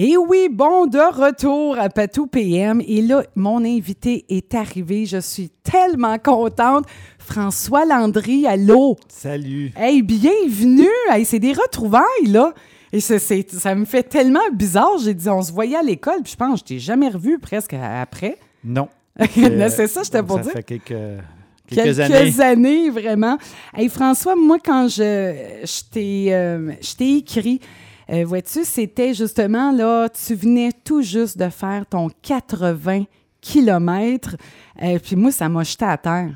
Et oui, bon, de retour à Patou PM. Et là, mon invité est arrivé. Je suis tellement contente. François Landry, allô? Salut. Hey, bienvenue. Hey, c'est des retrouvailles, là. Et ça, me fait tellement bizarre. J'ai dit, on se voyait à l'école, puis je pense je t'ai jamais revu presque après. Non. Là, c'est ça, j'étais donc, pour ça dire. fait quelques, quelques, années. années, vraiment. Hey, François, moi, quand je, je t'ai euh, je t'ai écrit, euh, vois-tu, c'était justement là, tu venais tout juste de faire ton 80 kilomètres. Euh, puis moi, ça m'a jeté à terre.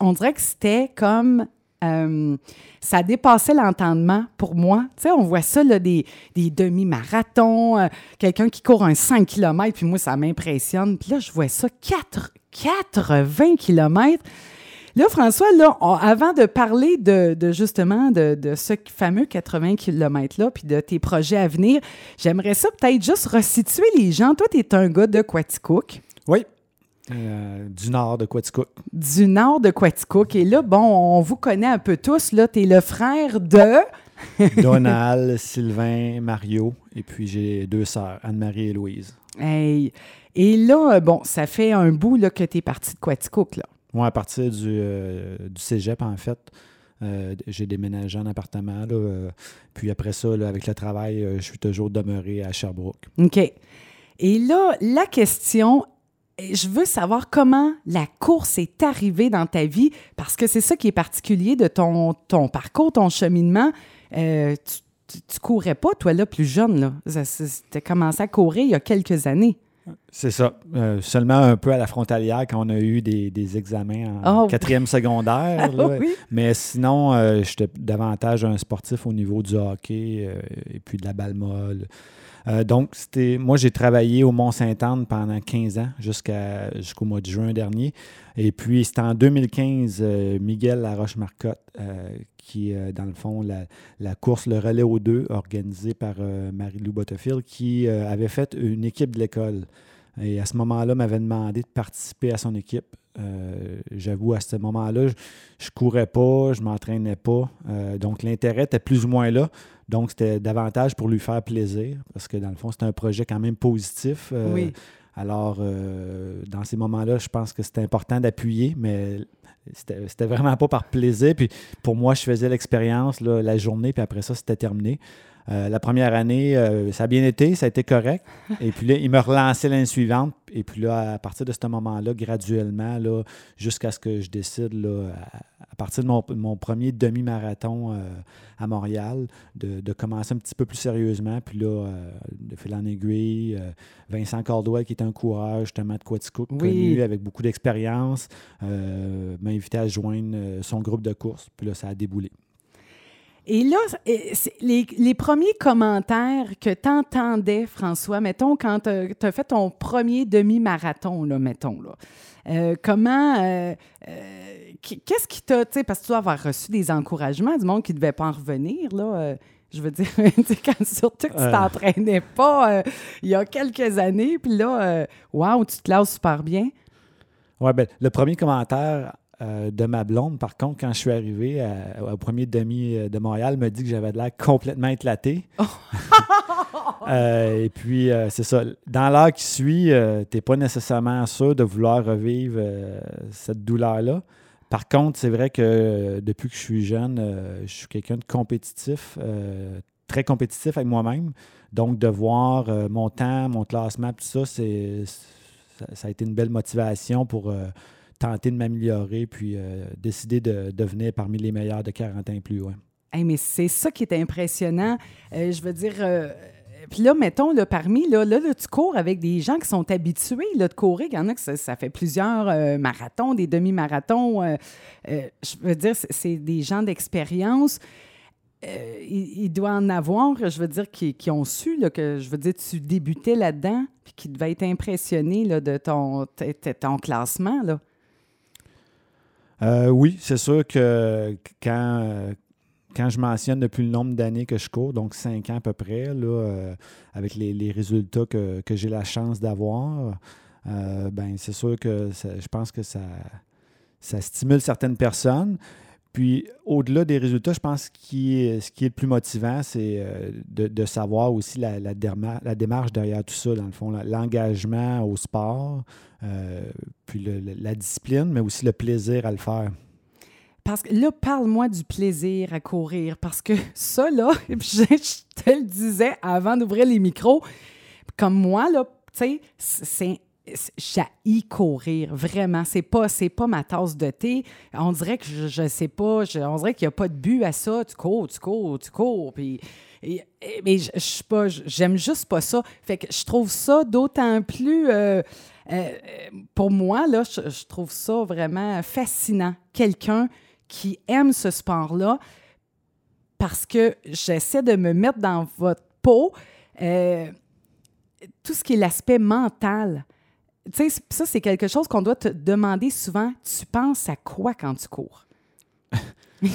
On dirait que c'était comme. euh, ça dépassait l'entendement pour moi. Tu sais, on voit ça, des, demi-marathons, quelqu'un qui court un 5 km, puis moi, ça m'impressionne. Puis là, je vois ça, 4, 80 km. Là, François, là, on- avant de parler de, de justement de, de ce fameux 80 km-là, puis de tes projets à venir, j'aimerais ça peut-être juste resituer les gens. Toi, tu es un gars de Quaticook, Oui. Euh, du nord de Quaticook. du nord de Quaticook. Et là, bon, on vous connaît un peu tous. Là, tu es le frère de... Donald, Sylvain, Mario. Et puis j'ai deux sœurs, Anne-Marie et Louise. Hey. Et là, bon, ça fait un bout là, que tu es parti de Quaticook, là. Moi, à partir du, euh, du cégep, en fait, euh, j'ai déménagé en appartement. là, euh, puis après ça, avec le travail, je suis toujours demeuré à Sherbrooke. OK. Et là, la question, je veux savoir comment la course est arrivée dans ta vie, parce que c'est ça qui est particulier de ton, ton parcours, ton cheminement. Tu, tu, courais pas, toi, là, plus jeune. Tu as commencé à courir il y a quelques années. C'est ça. Euh, seulement un peu à la frontalière quand on a eu des, des examens en Oh. quatrième secondaire. là. oui. Mais sinon, euh, j'étais davantage un sportif au niveau du hockey euh, et puis de la balle molle. Donc, c'était, moi, j'ai travaillé au Mont-Saint-Anne pendant 15 ans jusqu'à, jusqu'au mois de juin dernier. Et puis, c'était en 2015, euh, Miguel Laroche-Marcotte, qui, euh, dans le fond, la, la course, le relais aux deux, organisée par euh, Marie-Lou Butterfield, qui euh, avait fait une équipe de l'école. Et à ce moment-là, m'avait demandé de participer à son équipe. Euh, J'avoue, à ce moment-là, je, je courais pas, je m'entraînais pas. Euh, donc, l'intérêt était plus ou moins là. Donc, c'était davantage pour lui faire plaisir, parce que dans le fond, c'était un projet quand même positif. Euh, Oui. Alors, dans ces moments-là, je pense que c'était important d'appuyer, mais c'était vraiment pas par plaisir. Puis pour moi, je faisais l'expérience la journée, puis après ça, c'était terminé. Euh, la première année, euh, ça a bien été, ça a été correct. Et puis là, il me relançait l'année suivante. Et puis là, à partir de ce moment-là, graduellement, là, jusqu'à ce que je décide, là, à, partir de mon, mon premier demi-marathon euh, à Montréal, de, de commencer un petit peu plus sérieusement. Puis là, de fil en aiguille, Vincent Caldwell, qui est un coureur justement de Quaticook, Oui. connu avec beaucoup d'expérience, m'a invité à joindre son groupe de course. Puis là, ça a déboulé. Et là, les, les premiers commentaires que tu entendais, François, mettons, quand tu as fait ton premier demi-marathon, là, mettons, là, euh, comment, euh, euh, qu- qu'est-ce qui t'a, tu sais, parce que tu dois avoir reçu des encouragements du monde qui ne devait pas en revenir, là, je veux dire, quand, surtout que tu t'entraînais pas il y a quelques années, puis là, waouh, tu te classes super bien. Ouais, ben, le premier commentaire euh, de ma blonde, par contre, quand je suis arrivé à- au premier demi euh, de Montréal, me dit que j'avais de l'air complètement éclaté. Euh, et puis, euh, c'est ça. Dans l'heure qui suit, tu n'es pas nécessairement sûr de vouloir revivre cette douleur-là. Par contre, c'est vrai que depuis que je suis jeune, je suis quelqu'un de compétitif, très compétitif avec moi-même. Donc, de voir mon temps, mon classement, tout ça, c'est, ça, ça a été une belle motivation pour tenter de m'améliorer puis euh, décider de devenir parmi les meilleurs de 40 ans plus. Hey, mais c'est ça qui est impressionnant. Euh, je veux dire, euh, puis là, mettons, là, parmi, là, là, là, tu cours avec des gens qui sont habitués là, de courir. Il y en a que ça, fait plusieurs marathons, des demi-marathons. je veux dire, c'est- des gens d'expérience. Il, doit en avoir, je veux dire, qui, qui ont su là, que, je veux dire, tu débutais là-dedans, puis qui devaient être impressionnés là, de ton, ton classement. Là. Euh, oui, c'est sûr que quand, euh, quand je mentionne depuis le nombre d'années que je cours, donc cinq ans à peu près, là, euh, avec les, les résultats que, que j'ai la chance d'avoir, ben c'est sûr que je pense que ça, ça stimule certaines personnes. Puis, au-delà des résultats, je pense que ce qui est le plus motivant, c'est euh, de, savoir aussi la, démarche derrière tout ça, dans le fond, l'engagement au sport, euh, puis la discipline, mais aussi le plaisir à le faire. Parce que là, parle-moi du plaisir à courir, parce que ça, là, je, je te le disais avant d'ouvrir les micros, comme moi, là, tu sais, c'est j'ai courir, vraiment. C'est pas, c'est pas ma tasse de thé. On dirait que je, ne sais pas, on dirait qu'il n'y a pas de but à ça. Tu cours, tu cours, tu cours. Puis, mais je, je pas, j'aime juste pas ça. Fait que je trouve ça d'autant plus. Euh, euh, pour moi, là, je, trouve ça vraiment fascinant. Quelqu'un qui aime ce sport-là parce que j'essaie de me mettre dans votre peau. Euh, tout ce qui est l'aspect mental tu sais, ça, c'est quelque chose qu'on doit te demander souvent. Tu penses à quoi quand tu cours?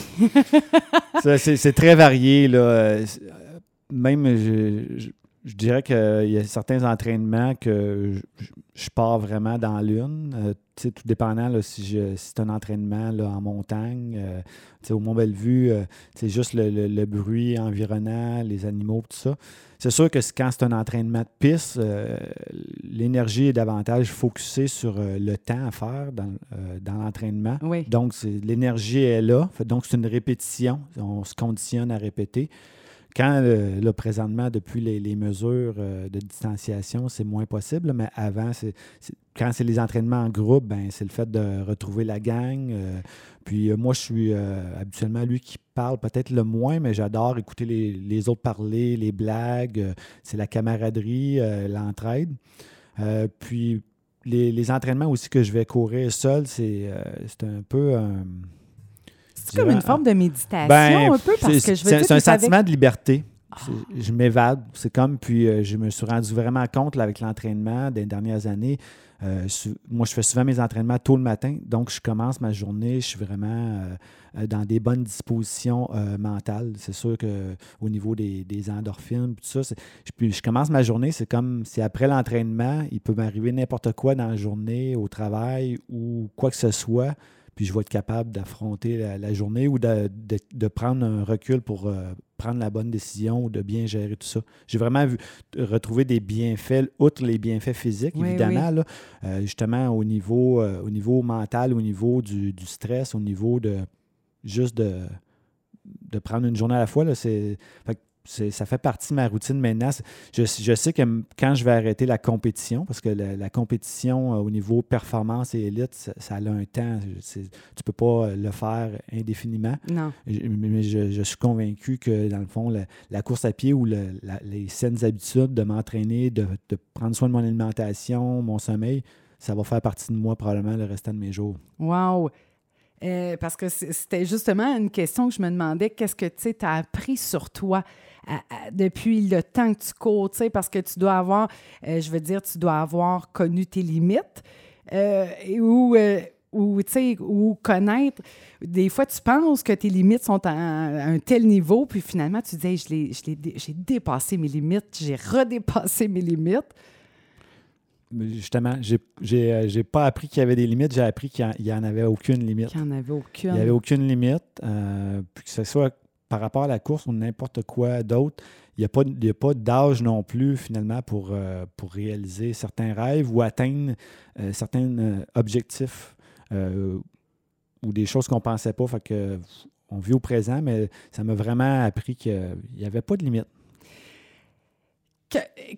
c'est très varié. Là. Même, je, dirais qu'il y a certains entraînements que je, pars vraiment dans l'une. Euh, tout dépendant là, si, c'est un entraînement là, en montagne. Euh, au Mont-Bellevue, euh, c'est juste le, bruit environnant, les animaux, tout ça. C'est sûr que quand c'est un entraînement de piste, euh, l'énergie est davantage focusée sur euh, le temps à faire dans, euh, l'entraînement. Donc, l'énergie est là. Donc, c'est une répétition. On se conditionne à répéter. Quand, là, présentement, depuis les, mesures de distanciation, c'est moins possible, mais avant, c'est, quand c'est les entraînements en groupe, ben, c'est le fait de retrouver la gang. puis moi, je suis habituellement lui qui parle peut-être le moins, mais j'adore écouter les, autres parler, les blagues. Euh, c'est la camaraderie, euh, l'entraide. Euh, puis les, entraînements aussi que je vais courir seul, c'est un peu C'est comme une forme de méditation, ben, un peu, parce que je C'est un sentiment de liberté. Ah. Je m'évade. C'est comme, puis je me suis rendu vraiment compte avec l'entraînement des dernières années. moi, je fais souvent mes entraînements tôt le matin, donc je commence ma journée, je suis vraiment euh, dans des bonnes dispositions euh, mentales. C'est sûr qu'au niveau des, endorphines, tout ça, je, je, commence ma journée, c'est comme si après l'entraînement, il peut m'arriver n'importe quoi dans la journée, au travail ou quoi que ce soit puis je vais être capable d'affronter la, journée ou de, prendre un recul pour euh, prendre la bonne décision ou de bien gérer tout ça. J'ai vraiment vu, retrouver des bienfaits, outre les bienfaits physiques, évidemment, Là, justement au niveau, au niveau mental, au niveau du stress, au niveau de, juste de, de prendre une journée à la fois. Là, ça fait partie de ma routine maintenant. Je, je, sais que quand je vais arrêter la compétition, parce que la, compétition euh, au niveau performance et élite, ça, a un temps. tu ne peux pas le faire indéfiniment. Non. Mais je, suis convaincu que, dans le fond, la, course à pied ou les saines habitudes de m'entraîner, de, de, prendre soin de mon alimentation, mon sommeil, ça va faire partie de moi probablement le restant de mes jours. Wow! Euh, parce que c'était justement une question que je me demandais, qu'est-ce que tu as appris sur toi depuis le temps que tu cours, parce que tu dois avoir, euh, je veux dire, tu dois avoir connu tes limites euh, ou, connaître. Des fois, tu penses que tes limites sont à un, tel niveau, puis finalement, tu dis, j'ai dépassé mes limites, j'ai redépassé mes limites justement, j'ai n'ai pas appris qu'il y avait des limites, j'ai appris qu'il n'y en, avait aucune limite. Qu'il n'y en avait aucune. Il n'y avait aucune limite. Euh, puis que ce soit par rapport à la course ou n'importe quoi d'autre, il n'y a pas, pas d'âge non plus, finalement, pour, euh, pour réaliser certains rêves ou atteindre euh, certains objectifs ou des choses qu'on ne pensait pas. Fait que, on vit au présent, mais ça m'a vraiment appris qu'il n'y avait pas de limite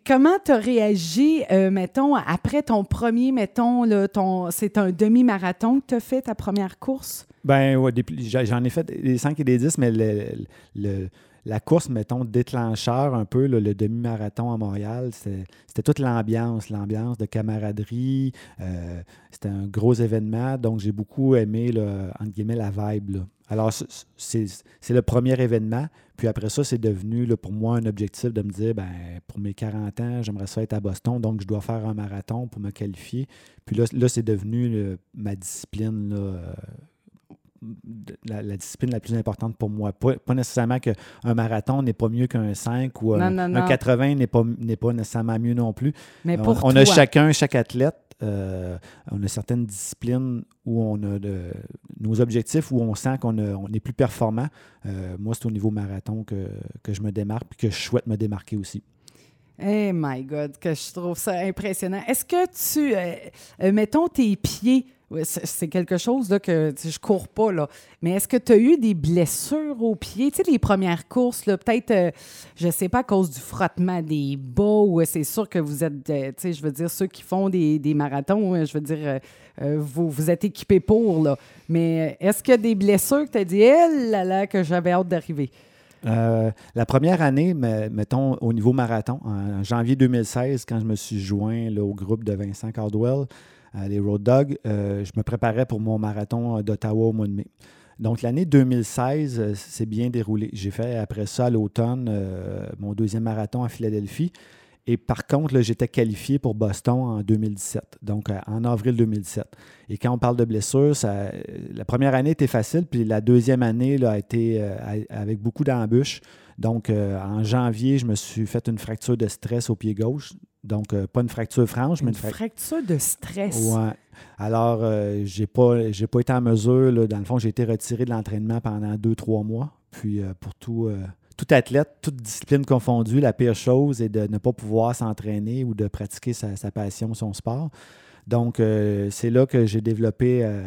comment tu as réagi, euh, mettons, après ton premier, mettons, ton, c'est un demi-marathon que tu as fait ta première course? Ben oui, j'en ai fait des 5 et des 10, mais le, la course, mettons, déclencheur un peu, le demi-marathon à Montréal, c'était toute l'ambiance, l'ambiance de camaraderie. Euh, c'était un gros événement, donc j'ai beaucoup aimé, entre guillemets, la vibe. Alors, c'est le premier événement. Puis après ça, c'est devenu pour moi un objectif de me dire, ben, pour mes 40 ans, j'aimerais ça être à Boston, donc je dois faire un marathon pour me qualifier. Puis là, là c'est devenu ma discipline la, discipline la plus importante pour moi. Pas, nécessairement qu'un marathon n'est pas mieux qu'un 5 ou un, 80 n'est pas, pas nécessairement mieux non plus. Mais pour on, a chacun, chaque athlète, euh, on a certaines disciplines où on a de, nos objectifs, où on sent qu'on on est plus performant. Euh, moi, c'est au niveau marathon que, que je me démarque et que je souhaite me démarquer aussi. Eh my God, que je trouve ça impressionnant. Est-ce que tu, euh, mettons tes pieds, c'est quelque chose que je cours pas, là. Mais est-ce que tu as eu des blessures aux pieds? Tu les premières courses, peut-être, euh, je sais pas, à cause du frottement des bas, ou euh, c'est sûr que vous êtes, euh, tu je veux dire, ceux qui font des, marathons, je veux dire, vous, vous êtes équipés pour, là. Mais est-ce qu'il y a des blessures que tu as dit, eh là que j'avais hâte d'arriver? la première année, mettons au niveau marathon, en janvier 2016, quand je me suis joint au groupe de Vincent Cardwell, les Road Dogs, euh, je me préparais pour mon marathon d'Ottawa au mois de mai. Donc, l'année 2016 c'est euh, bien déroulé. J'ai fait après ça, à l'automne, euh, mon deuxième marathon à Philadelphie. Et par contre, j'étais qualifié pour Boston en 2017, donc en avril 2017. Et quand on parle de blessures, la première année était facile, puis la deuxième année a été avec beaucoup d'embûches. Donc, en janvier, je me suis fait une fracture de stress au pied gauche. Donc, euh, pas une fracture franche, mais une fracture de stress. Oui. Alors, euh, j'ai pas, pas été en mesure. dans le fond, j'ai été retiré de l'entraînement pendant deux, trois mois. Puis, euh, pour tout, tout athlète, toute discipline confondue, la pire chose est de ne pas pouvoir s'entraîner ou de pratiquer sa, sa passion, son sport. Donc, euh, c'est là que j'ai développé euh,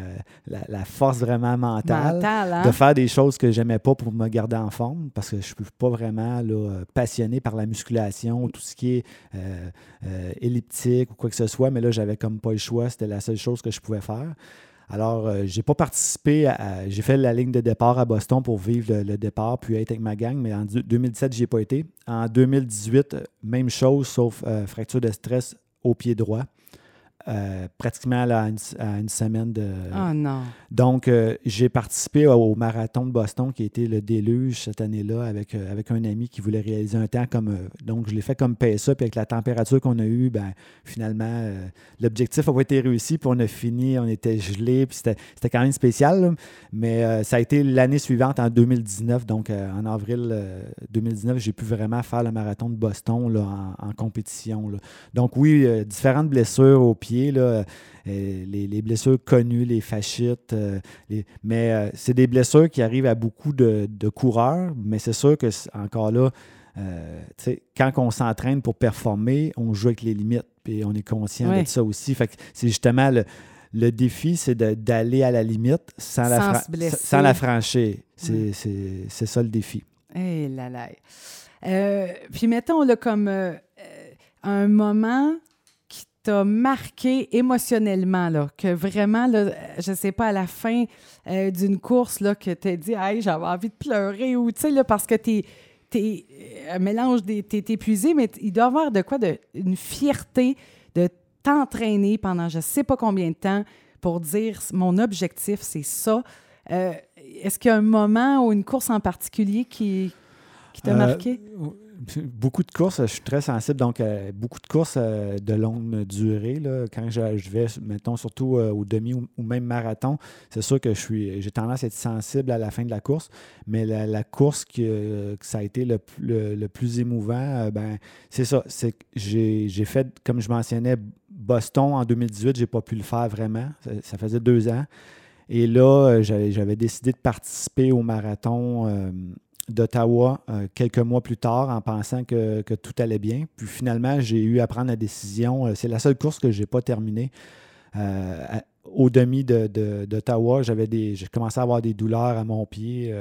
la, force vraiment mentale, hein? de faire des choses que j'aimais pas pour me garder en forme parce que je ne suis pas vraiment là, passionné par la musculation, tout ce qui est euh, elliptique ou quoi que ce soit, mais là, j'avais comme pas le choix, c'était la seule chose que je pouvais faire. Alors, j'ai pas participé, j'ai fait la ligne de départ à Boston pour vivre le, départ, puis être avec ma gang, mais en 2017, n'y ai pas été. En 2018, même chose, sauf fracture de stress au pied droit. Euh, pratiquement à une, semaine de. Oh non. Donc, euh, j'ai participé au, marathon de Boston qui a été le déluge cette année-là avec, euh, avec un ami qui voulait réaliser un temps comme. donc, je l'ai fait comme PSA, puis avec la température qu'on a eue, ben, finalement, l'objectif n'a pas été réussi, puis on a fini, on était gelé, puis c'était quand même spécial. mais ça a été l'année suivante, en 2019, donc en avril 2019, j'ai pu vraiment faire le marathon de Boston là, en, compétition. Donc, oui, différentes blessures au pied là, euh, les, blessures connues, les fascites. Euh, mais euh, c'est des blessures qui arrivent à beaucoup de, coureurs, mais c'est sûr que encore là, quand on s'entraîne pour performer, on joue avec les limites, puis on est conscient de ça aussi. Fait c'est justement le, défi, c'est d'aller à la limite sans, la, sans la franchir. C'est ça le défi. Eh là là. puis mettons, là, comme un moment t'a marqué émotionnellement, là, que vraiment, là, je sais pas, à la fin euh, d'une course, là, que t'as dit, hey, j'avais envie de pleurer, ou tu sais, là, parce que t'es, es, euh, un mélange, t'es épuisé, mais il doit y avoir de quoi, de, une fierté de t'entraîner pendant je sais pas combien de temps pour dire, mon objectif, c'est ça. Euh, est-ce qu'il y a un moment ou une course en particulier qui, qui t'a marqué? beaucoup de courses, je suis très sensible, donc euh, beaucoup de courses euh, de longue durée. Là, quand je, vais, mettons, surtout euh, au demi ou, même marathon, c'est sûr que je suis j'ai tendance à être sensible à la fin de la course, mais la, course qui, que ça a été le, plus émouvant, ben, c'est ça. C'est j'ai, fait, comme je mentionnais, Boston en 2018, j'ai pas pu le faire vraiment. Ça, faisait deux ans. Et là, j'avais, décidé de participer au marathon d'Ottawa euh, quelques mois plus tard en pensant que, tout allait bien. Puis finalement, j'ai eu à prendre la décision. Euh, c'est la seule course que je n'ai pas terminée. Euh, au demi d'Ottawa, j'avais des, j'ai commencé à avoir des douleurs à mon pied,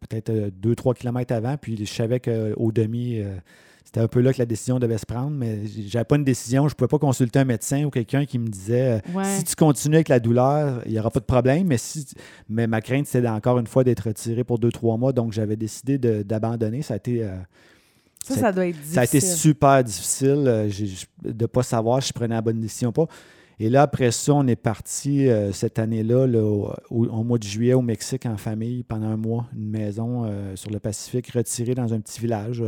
peut-être 2-3 km avant. Puis je savais qu'au demi, c'était un peu là que la décision devait se prendre, mais j'avais pas une décision. Je ne pouvais pas consulter un médecin ou quelqu'un qui me disait euh, si tu continues avec la douleur, il n'y aura pas de problème. Mais, si, mais ma crainte, c'était encore une fois d'être retiré pour deux, trois mois. Donc, j'avais décidé d'abandonner. Ça a été. Euh, ça, ça, doit être difficile. Ça a été super difficile euh, de ne pas savoir si je prenais la bonne décision ou pas. Et là, après ça, on est parti cette année-là, au, mois de juillet, au Mexique, en famille, pendant un mois, une maison sur le Pacifique, retirée dans un petit village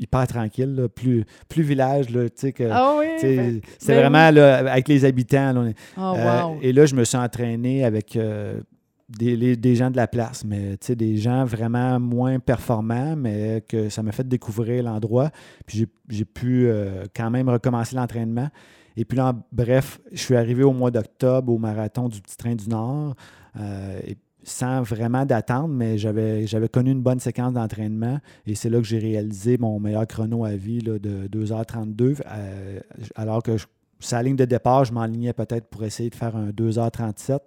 hyper tranquille, plus, plus village. Là, que, ah oui, ben, c'est vraiment avec les habitants. oh, et là, je me suis entraîné avec euh, des, des, gens de la place, mais des gens vraiment moins performants, mais que ça m'a fait découvrir l'endroit. Puis j'ai pu euh, quand même recommencer l'entraînement. Et puis là, bref, je suis arrivé au mois d'octobre au marathon du Petit Train du Nord. Euh, sans vraiment d'attendre, mais j'avais, connu une bonne séquence d'entraînement et c'est là que j'ai réalisé mon meilleur chrono à vie de 2h32. Euh, alors que sa ligne de départ, je m'enlignais peut-être pour essayer de faire un 2h37.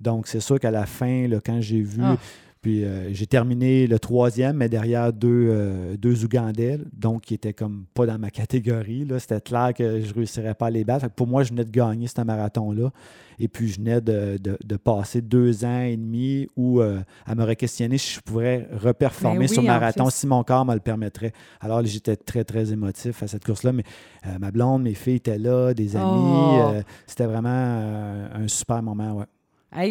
Donc, c'est sûr qu'à la fin, là, quand j'ai vu ah. Puis euh, j'ai terminé le troisième, mais derrière deux, euh, deux Ougandais, donc qui étaient comme pas dans ma catégorie. C'était clair que je ne réussirais pas à les battre. pour moi, je venais de gagner ce marathon-là. Et puis je venais de, passer deux ans et demi où euh, à me re-questionner si je pourrais reperformer ben sur marathon, si mon corps me le permettrait. Alors j'étais très, très émotif à cette course-là. Mais ma blonde, mes filles étaient là, des amis. Oh. C'était vraiment un super moment, ouais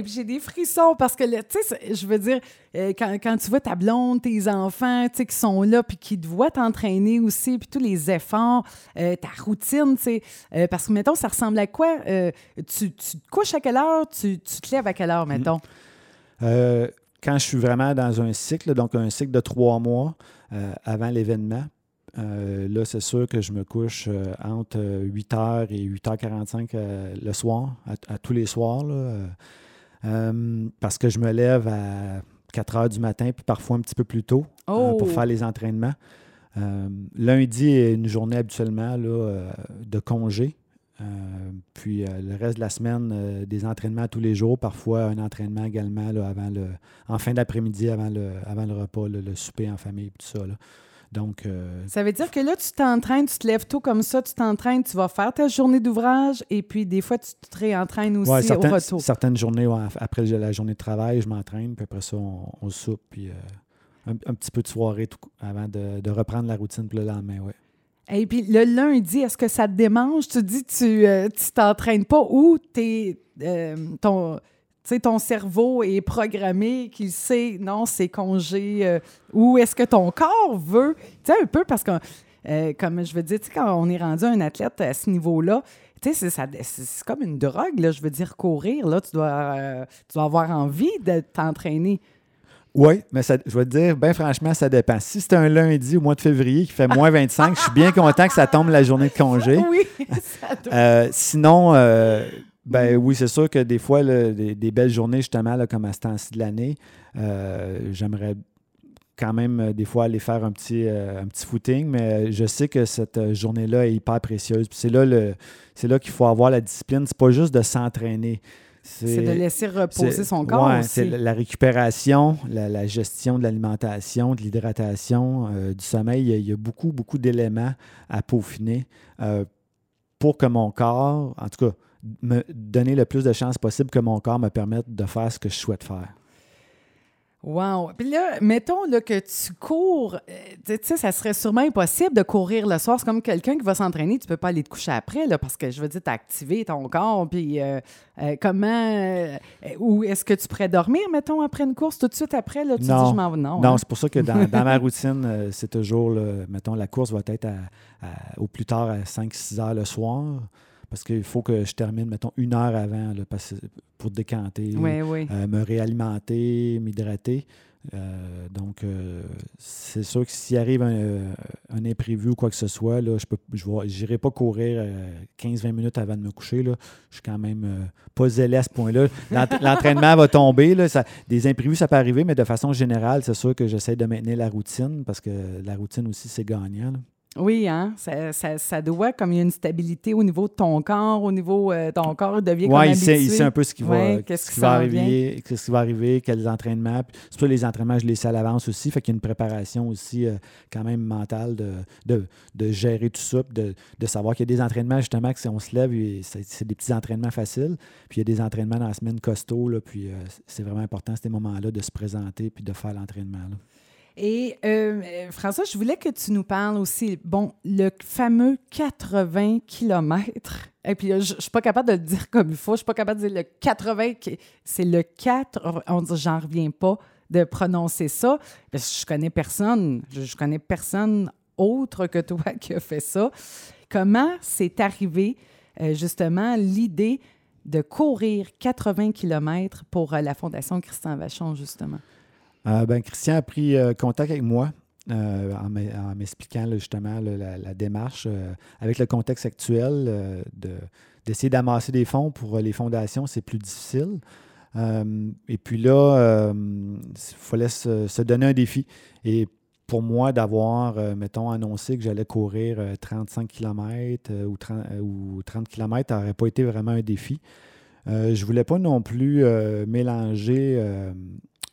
j'ai des frissons parce que, tu sais, je veux dire, euh, quand, tu vois ta blonde, tes enfants, tu sais, qui sont là, puis qui te voient t'entraîner aussi, puis tous les efforts, euh, ta routine, tu sais, euh, parce que, mettons, ça ressemble à quoi? Tu, te couches à quelle heure? Tu, te lèves à quelle heure, mettons? quand je suis vraiment dans un cycle, donc un cycle de trois mois avant l'événement, là, c'est sûr que je me couche entre 8h et 8h45 le soir, à, tous les soirs. Là, euh, parce que je me lève à 4 heures du matin, puis parfois un petit peu plus tôt euh, pour oh! faire les entraînements. Euh, lundi est une journée habituellement là, de congé. puis le reste de la semaine, des entraînements tous les jours, parfois un entraînement également là, avant le, en fin d'après-midi, avant le, avant le repas, le souper en famille, tout ça. Donc, euh, Ça veut dire que là, tu t'entraînes, tu te lèves tôt comme ça, tu t'entraînes, tu vas faire ta journée d'ouvrage et puis des fois, tu te réentraînes aussi au retour. Certaines journées, après la journée de travail, je m'entraîne, puis après ça, on, soupe, puis euh, un, petit peu de soirée avant de, reprendre la routine pour le lendemain, ouais. Et puis le lundi, est-ce que ça te démange? Tu dis tu euh, tu t'entraînes pas ou t'es, ton ton cerveau est programmé, qu'il sait, non, c'est congé, euh, ou est-ce que ton corps veut, tu sais, un peu, parce que, euh, comme je veux dire, quand on est rendu un athlète à ce niveau-là, tu sais, c'est comme une drogue, là, je veux dire, courir, là, tu dois, euh, tu dois avoir envie de t'entraîner. Oui, mais ça, je vais te dire, bien franchement, ça dépend. Si c'est un lundi au mois de février qui fait moins 25, je suis bien content que ça tombe la journée de congé. Oui, ça doit. sinon, ben oui, c'est sûr que des fois, des, belles journées, justement, là, comme à ce temps-ci de l'année, euh, j'aimerais quand même euh, des fois aller faire un petit, euh, un petit footing, mais je sais que cette journée-là est hyper précieuse. c'est là, le, là qu'il faut avoir la discipline. C'est pas juste de s'entraîner. C'est, de laisser reposer son corps ouais, C'est la récupération, la, gestion de l'alimentation, de l'hydratation, du sommeil. Il y, a, beaucoup, beaucoup d'éléments à peaufiner pour que mon corps, en tout cas, me donner le plus de chances possible que mon corps me permette de faire ce que je souhaite faire. Wow! Puis là, mettons là, que tu cours, euh, tu sais, ça serait sûrement impossible de courir le soir. C'est comme quelqu'un qui va s'entraîner, tu peux pas aller te coucher après, là, parce que je veux dire, tu as activé ton corps. Puis euh, euh, comment. ou est-ce que tu pourrais dormir, mettons, après une course, tout de suite après, là, tu non. dis je m'en vais? Non, non hein? c'est pour ça que dans, ma routine, c'est toujours, mettons, la course va être au plus tard à 5-6 heures le soir parce qu'il faut que je termine, mettons, une heure avant pour décanter, euh, me réalimenter, m'hydrater. Euh, donc, euh, c'est sûr que s'il arrive un, imprévu ou quoi que ce soit, là, je n'irai pas courir 15-20 minutes avant de me coucher. Là. Je suis quand même pas zélé à ce point-là. L'entraînement va tomber. Là, des imprévus, ça peut arriver, mais de façon générale, c'est sûr que j'essaie de maintenir la routine parce que la routine aussi, c'est gagnant. Oui, hein? Ça, ça, ça, doit, comme il y a une stabilité au niveau de ton corps, au niveau de euh, ton corps devient comme il sait, il sait un peu ce qui va, qu'est-ce qui va arriver, qu'est-ce qui va arriver, quels entraînements. C'est les entraînements, je les sais à l'avance aussi. Fait qu'il y a une préparation aussi euh, quand même mentale de, de, de, gérer tout ça, de, de savoir qu'il y a des entraînements justement que si on se lève, c'est, des petits entraînements faciles. Puis il y a des entraînements dans la semaine costaud, là, puis euh, c'est vraiment important ces moments-là de se présenter puis de faire l'entraînement. Et euh, François, je voulais que tu nous parles aussi, bon, le fameux 80 km. Et puis, je ne suis pas capable de le dire comme il faut. Je ne suis pas capable de dire le 80, c'est le 4. On dit, j'en reviens pas de prononcer ça. Parce que je connais personne. Je, connais personne autre que toi qui a fait ça. Comment c'est arrivé, euh, justement, l'idée de courir 80 km pour la Fondation Christian Vachon, justement? Ben, Christian a pris contact avec moi euh, en m'expliquant justement la, démarche euh, avec le contexte actuel euh, d'essayer d'amasser des fonds pour les fondations, c'est plus difficile. et puis là, il fallait se, donner un défi. Et pour moi, d'avoir, mettons, annoncé que j'allais courir 35 km ou 30, ou 30 km n'aurait pas été vraiment un défi. je ne voulais pas non plus mélanger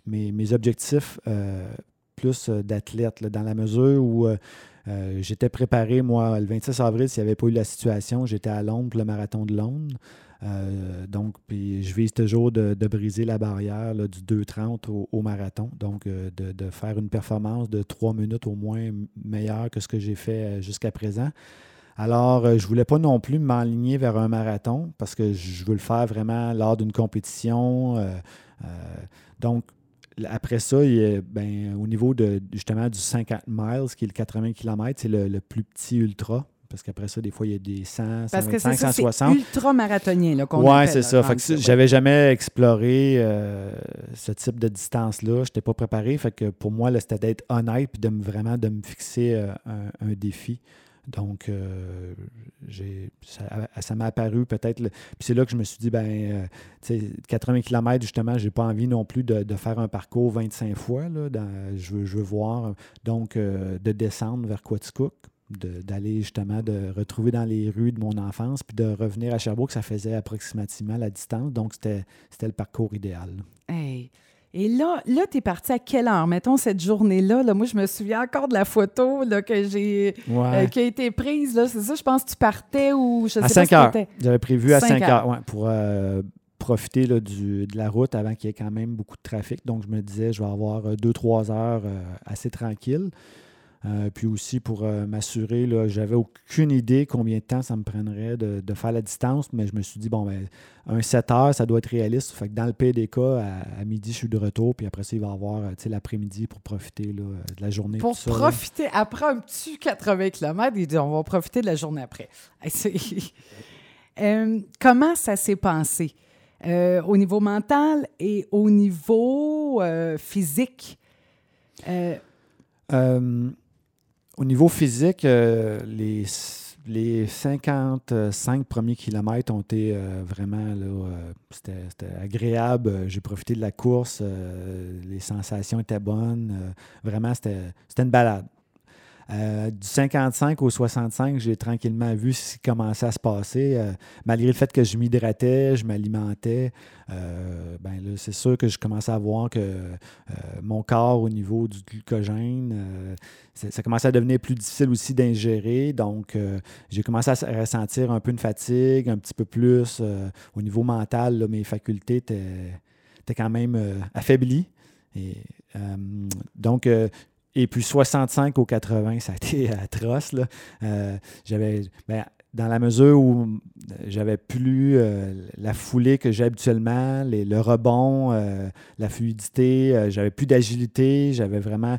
mes, objectifs plus euh, d'athlètes, dans la mesure où euh, euh, j'étais préparé, moi, le 26 avril, s'il n'y avait pas eu la situation, j'étais à Londres pour le marathon de Londres. donc, puis je vise toujours de, briser la barrière du 2,30 au, au, marathon. Donc, de, faire une performance de 3 minutes au moins meilleure que ce que j'ai fait jusqu'à présent. Alors, je ne voulais pas non plus m'aligner vers un marathon parce que je veux le faire vraiment lors d'une compétition. donc, après ça, ben, au niveau de justement du 50 miles, qui est le 80 km, c'est le, plus petit ultra. Parce qu'après ça, des fois, il y a des 100, Parce 125, que 160. C'est ultra marathonien qu'on Oui, c'est ça. Fait que j'avais jamais exploré euh, ce type de distance-là. Je n'étais pas préparé. Fait que pour moi, c'était d'être honnête et de me, vraiment de me fixer euh, un, défi. Donc, euh, ça m'a apparu peut-être. Puis c'est là que je me suis dit, ben, 80 euh, km, justement, j'ai pas envie non plus de, faire un parcours 25 fois. Là, je, veux, voir. Donc, euh, de descendre vers Quaticook, d'aller justement, de retrouver dans les rues de mon enfance, puis de revenir à Sherbrooke, ça faisait approximativement la distance. Donc, c'était le parcours idéal. Hey. Et là, là tu es parti à quelle heure? Mettons cette journée-là. Là, moi, je me souviens encore de la photo là, que j'ai, euh, qui a été prise. C'est ça, je pense que tu partais ou je à 5 heures. J'avais prévu à 5 heures, pour euh, profiter là, du, de la route avant qu'il y ait quand même beaucoup de trafic. Donc, je me disais, je vais avoir 2-3 euh, heures assez tranquille. Euh, puis aussi pour euh, m'assurer, j'avais aucune idée combien de temps ça me prendrait de, faire la distance, mais je me suis dit, bon, ben, un 7 heures, ça doit être réaliste. Fait que dans le PDK, à, à midi, je suis de retour, puis après ça, il va y avoir euh, l'après-midi pour profiter de la journée. Pour profiter, après un petit 80 km, il dit, on va profiter de la journée après. comment ça s'est passé au niveau mental et au niveau physique? Au niveau physique, euh, les, les 55 premiers kilomètres ont été euh, vraiment, euh, c'était agréable. J'ai profité de la course. les sensations étaient bonnes. vraiment, c'était une balade. Euh, du 55 au 65, j'ai tranquillement vu ce qui commençait à se passer. Euh, malgré le fait que je m'hydratais, je m'alimentais, euh, ben c'est sûr que je commençais à voir que mon corps, au niveau du glucogène, ça commençait à devenir plus difficile aussi d'ingérer. Donc, j'ai commencé à ressentir un peu une fatigue, un petit peu plus. au niveau mental, mes facultés étaient, quand même affaiblies. Et, donc, et puis 65 au 80, ça a été atroce. Euh, j'avais, ben, dans la mesure où j'avais plus euh, la foulée que j'ai habituellement, le rebond, euh, la fluidité, j'avais plus d'agilité, j'avais vraiment.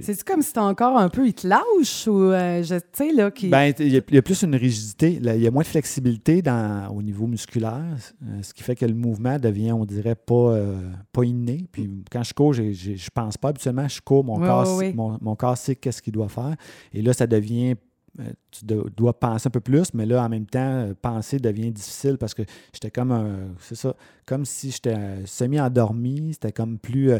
C'est comme si tu encore un peu, il te lâche ou, tu sais, là, qui. Ben, il y, a plus une rigidité, il y a moins de flexibilité dans, au niveau musculaire, ce qui fait que le mouvement devient, on dirait, pas, pas inné. Puis quand je cours, je je pense pas habituellement, je cours, mon, corps, Mon, mon corps sait qu'est-ce qu'il doit faire. Et là, ça devient euh, tu dois penser un peu plus, mais là, en même temps, euh, penser devient difficile parce que j'étais comme un. C'est ça, comme si j'étais euh, semi-endormi. C'était comme plus.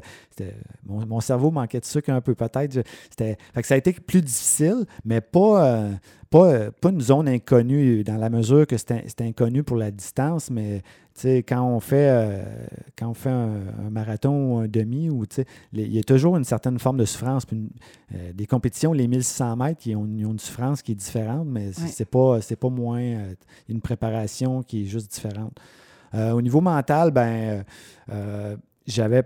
mon, cerveau manquait de sucre un peu, peut-être. C'était, ça a été plus difficile, mais pas, pas, pas une zone inconnue dans la mesure que c'était, inconnu pour la distance, mais quand on fait, euh, quand on fait un, marathon ou un demi, ou, il y a toujours une certaine forme de souffrance. Euh, des compétitions, les 1600 mètres, ils ont, une souffrance qui est différente, mais c'est pas, pas moins euh, une préparation qui est juste différente. au niveau mental, ben, j'avais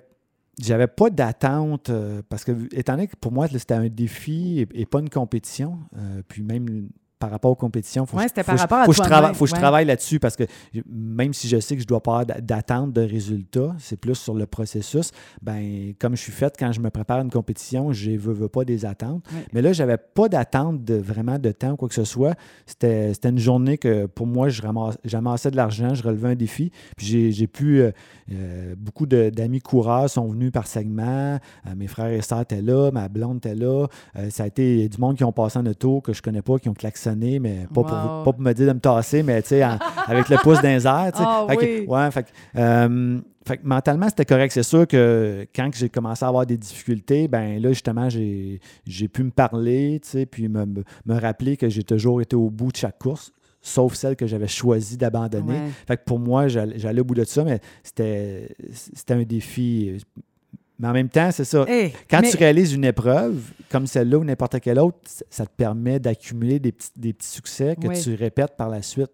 j'avais pas d'attente parce que étant donné que pour moi c'était un défi et, pas une compétition, puis même par rapport aux compétitions. Faut, Ouais, c'était par rapport à faut que je travaille, faut que je travaille là-dessus parce que même si je sais que je dois pas avoir d'attente de résultats, c'est plus sur le processus. Ben, comme je suis fait quand je me prépare à une compétition, je veux, veux pas des attentes. Ouais. Mais là, j'avais pas d'attente de vraiment de temps ou quoi que ce soit. C'était c'était une journée que pour moi, je j'amassais de l'argent, je relevais un défi. Puis j'ai- j'ai pu. euh, euh, beaucoup de- d'amis coureurs sont venus par segment. Euh, mes frères et sœurs étaient là, ma blonde était là. Ça a été du monde qui ont passé en auto que je connais pas, qui ont mais pas, Wow. pour, pas pour me dire de me tasser, mais tu sais, avec le pouce tu sais. Ah que- ouais, fait euh, fait que mentalement, c'était correct. C'est sûr que quand j'ai commencé à avoir des difficultés, ben là, justement, j'ai pu me parler, tu sais, puis me, me- me rappeler que j'ai toujours été au bout de chaque course, sauf celle que j'avais choisi d'abandonner. Ouais. Fait que pour moi, j'allais au bout de ça, mais c'était un défi. Mais en même temps, c'est ça. Hey, Quand mais- tu réalises une épreuve, comme celle-là ou n'importe quelle autre, ça te permet d'accumuler des petits, des petits succès que Oui. tu répètes par la suite.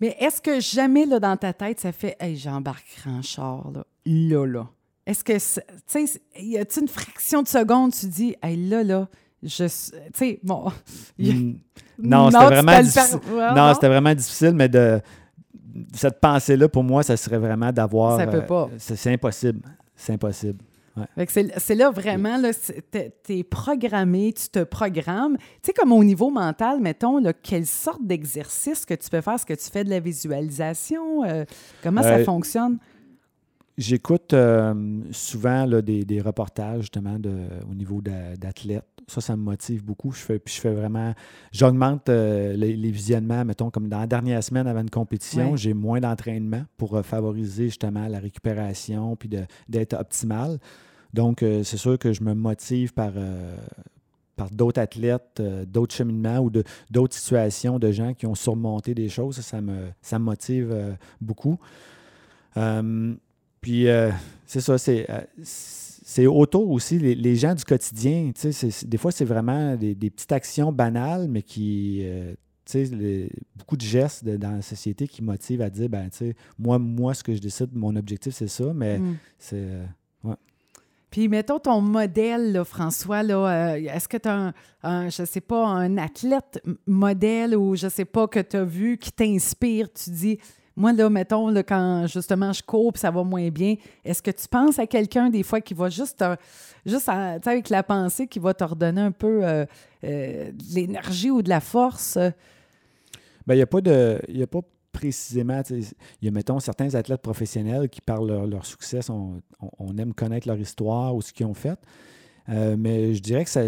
Mais est-ce que jamais, là, dans ta tête, ça fait Hey, j'embarquerai en char, là, là, là? Est-ce que, tu sais, y a-tu une fraction de seconde, tu dis, Hey, là, là, je. Tu sais, bon. Mm. Non, c'était vraiment difficile. Non, c'était vraiment difficile, mais de cette pensée-là, pour moi, ça serait vraiment d'avoir. Ça peut euh, pas. c'est impossible. C'est impossible. C'est là vraiment, tu es programmé, tu te programmes. Tu sais, comme au niveau mental, mettons, là, quelle sorte d'exercice que tu peux faire? Est-ce que tu fais de la visualisation? Euh, comment ça Euh, fonctionne? J'écoute euh, souvent là, des, des reportages justement de, au niveau d'a- d'athlètes. Ça, ça me motive beaucoup. Je fais, je fais vraiment. J'augmente euh, les, les visionnements, mettons, comme dans la dernière semaine avant une compétition, j'ai moins d'entraînement pour euh, favoriser justement la récupération puis d'être optimal. Donc, euh, c'est sûr que je me motive par, par d'autres athlètes, euh, d'autres cheminements ou d'autres situations de gens qui ont surmonté des choses. Ça, ça me, ça me motive euh, beaucoup. Euh, puis, c'est ça, c'est, c'est autour aussi, les, les gens du quotidien. des fois, c'est vraiment des, des petites actions banales, mais qui. euh, les- beaucoup de gestes de- dans la société qui motivent à dire, ben, tu sais, moi, moi, ce que je décide, mon objectif, c'est ça, mais Mm. c'est. euh, Puis, mettons ton modèle, là, François, là, euh, est-ce que tu as un, un, je sais pas, un athlète modèle ou je sais pas que tu as vu qui t'inspire? Tu dis, moi, là, mettons, quand justement je cours puis ça va moins bien, est-ce que tu penses à quelqu'un des fois qui va juste, te- juste avec la pensée, qui va te redonner un peu euh, euh, de l'énergie ou de la force? Ben, il n'y a pas de. Y a pas précisément. Il y a, mettons, certains athlètes professionnels qui, par leur, succès, on, aime connaître leur histoire ou ce qu'ils ont fait. Euh, mais je dirais que ça,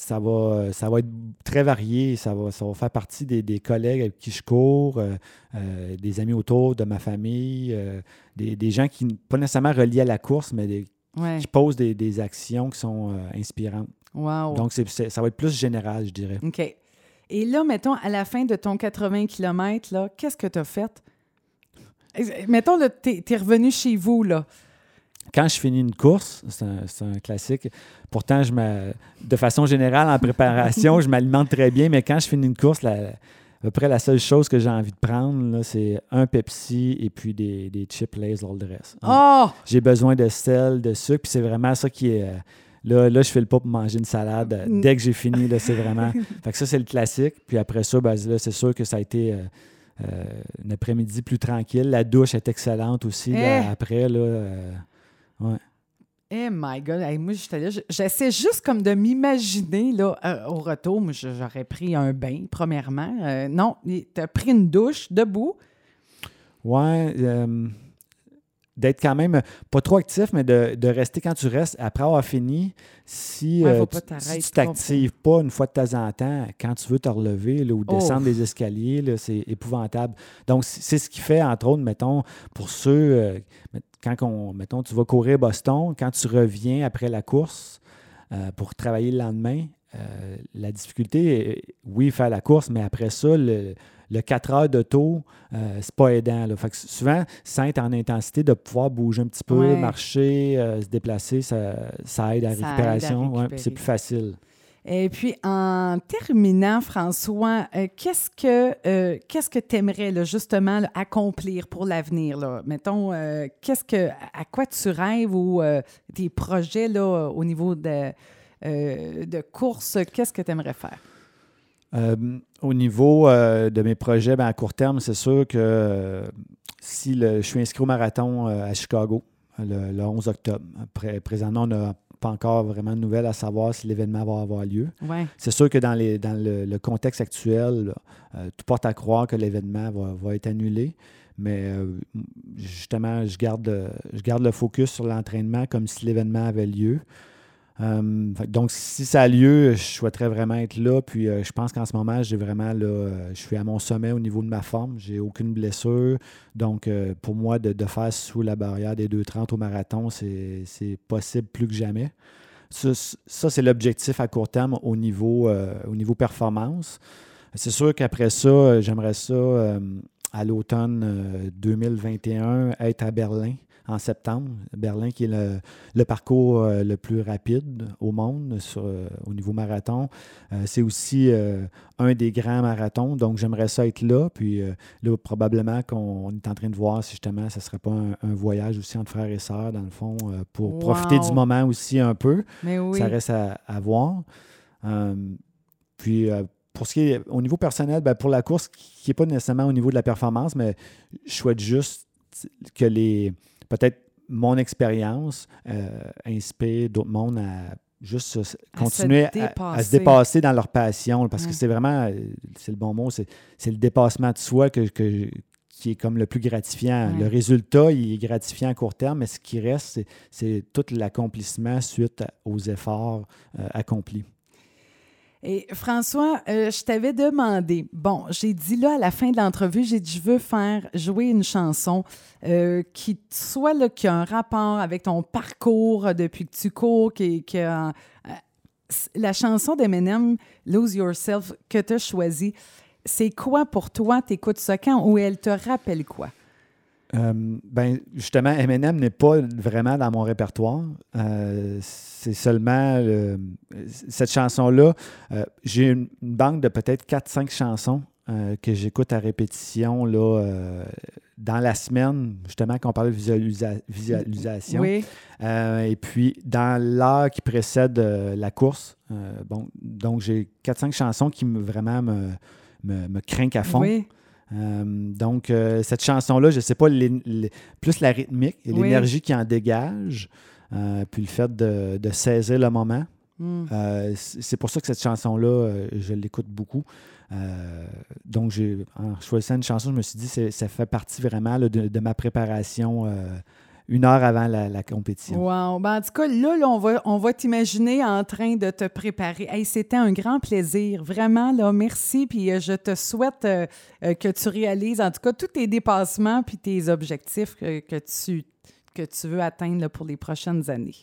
ça, va, ça va être très varié. Ça va, ça va faire partie des, des collègues avec qui je cours, euh, euh, des amis autour de ma famille, euh, des, des gens qui, pas nécessairement reliés à la course, mais des- Ouais. qui posent des, des actions qui sont euh, inspirantes. Wow. Donc, ça va être plus général, je dirais. OK. Et là, mettons, à la fin de ton 80 km, là, qu'est-ce que tu as fait? Mettons, tu es, revenu chez vous, là. Quand je finis une course, c'est un, classique. Pourtant, je de façon générale, en préparation, je m'alimente très bien, mais quand je finis une course, la- à peu près la seule chose que j'ai envie de prendre, c'est un Pepsi et puis des, des chips Lay's all the rest. Oh! J'ai besoin de sel, de sucre, puis c'est vraiment ça qui est. euh, Là, là, je file pas pour manger une salade. Mm. Dès que j'ai fini, c'est vraiment. Fait que ça, c'est le classique. Puis après ça, ben, là, c'est sûr que ça a été euh, euh, un après-midi plus tranquille. La douche est excellente aussi. là, Eh! après, là. euh, ouais. Eh my God! Hey, moi, j'étais là. j- J'essaie juste comme de m'imaginer, là, euh, au retour. Moi, j'aurais pris un bain, premièrement. Euh, non, tu as pris une douche debout. Ouais. euh, D'être quand même pas trop actif, mais de, de rester quand tu restes après avoir fini. Si, Ouais, euh, si tu t'actives pas une fois de temps en temps, quand tu veux te relever là, ou Oh. descendre des escaliers, là, c'est épouvantable. Donc, c'est ce qui fait, entre autres, mettons, pour ceux, euh, quand on, mettons, tu vas courir Boston, quand tu reviens après la course euh, pour travailler le lendemain, euh, la difficulté, est, oui, faire la course, mais après ça, le, le 4 heures de taux, euh, c'est pas aidant. Là. Fait que souvent, sans être en intensité, de pouvoir bouger un petit peu, Ouais. marcher, euh, se déplacer, ça, ça aide à la Ça récupération. ouais, c'est plus facile. Et puis, en terminant, François, euh, qu'est-ce que euh, qu'est-ce que tu aimerais justement là, accomplir pour l'avenir? Mettons, euh, qu'est-ce que à quoi tu rêves ou tes projets là, au niveau de, de course, qu'est-ce que tu aimerais faire? Au niveau de mes projets, ben, à court terme, c'est sûr que si je suis inscrit au marathon à Chicago le, 11 octobre. présentement, on n'a pas encore vraiment de nouvelles à savoir si l'événement va avoir lieu. C'est sûr que dans, les, dans le, contexte actuel, tout porte à croire que l'événement va, va, être annulé. Mais euh, justement, je garde, je garde le focus sur l'entraînement comme si l'événement avait lieu. Euh, donc, si ça a lieu, je souhaiterais vraiment être là. Puis, euh, je pense qu'en ce moment, j'ai vraiment là, je suis à mon sommet au niveau de ma forme. J'ai aucune blessure. Donc, pour moi, de, faire sous la barrière des 2,30 au marathon, c'est possible plus que jamais. Ça, c'est l'objectif à court terme au niveau, au niveau performance. C'est sûr qu'après ça, j'aimerais ça à l'automne 2021 euh, être à Berlin en septembre. Berlin qui est le, parcours euh, le plus rapide au monde euh, au niveau marathon. c'est aussi un des grands marathons, donc j'aimerais ça être là. Puis là, probablement qu'on est en train de voir si justement ce ne serait pas un, voyage aussi entre frères et sœurs, dans le fond, pour profiter du moment aussi un peu. Mais oui. Ça reste à, à voir. puis pour ce qui est au niveau personnel, ben, pour la course, qui n'est pas nécessairement au niveau de la performance, mais je souhaite juste que les peut-être mon expérience euh, inspire d'autres mondes à juste continuer à, se dépasser dans leur passion. Parce que c'est vraiment, euh, c'est le bon mot, c'est le dépassement de soi que, qui est comme le plus gratifiant. Le résultat, il est gratifiant à court terme, mais ce qui reste, c'est tout l'accomplissement suite aux efforts euh, accomplis. Et François, euh, je t'avais demandé, bon, j'ai dit là à la fin de l'entrevue, j'ai dit je veux faire jouer une chanson euh, qui soit là, qui a un rapport avec ton parcours depuis que tu cours, qui, euh, la chanson d'Eminem, Lose Yourself, que tu as choisie. C'est quoi pour toi? T'écoutes ça quand? Ou elle te rappelle quoi? Euh, ben, justement, Eminem n'est pas vraiment dans mon répertoire. Euh, c'est seulement cette chanson-là. Euh, j'ai une, banque de peut-être 4-5 chansons que j'écoute à répétition là, dans la semaine, justement, quand on parlait de visualisation. Oui. et puis, dans l'heure qui précède la course, bon, donc j'ai 4-5 chansons qui me, vraiment me, me, me craignent à fond. Oui. Euh, donc, euh, cette chanson-là, je ne sais pas, plus la rythmique et l'énergie qui en dégage, euh, puis le fait de, saisir le moment. Hmm. c'est pour ça que cette chanson-là, je l'écoute beaucoup. donc, en choisissant une chanson, je me suis dit, ça fait partie vraiment de, ma préparation une heure avant la, compétition. Wow. Ben, en tout cas, là, on va, on va t'imaginer en train de te préparer. Hey, C'était un grand plaisir. Vraiment, là, merci. Puis euh, je te souhaite euh, euh, que tu réalises, en tout cas, tous tes dépassements puis tes objectifs que, tu, que tu veux atteindre pour les prochaines années.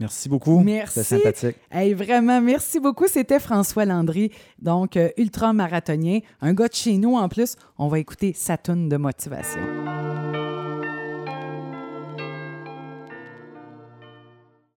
Merci beaucoup. Merci. C'était sympathique. Hey, vraiment, merci beaucoup. C'était François Landry, donc ultra-marathonien, un gars de chez nous en plus. On va écouter sa de motivation.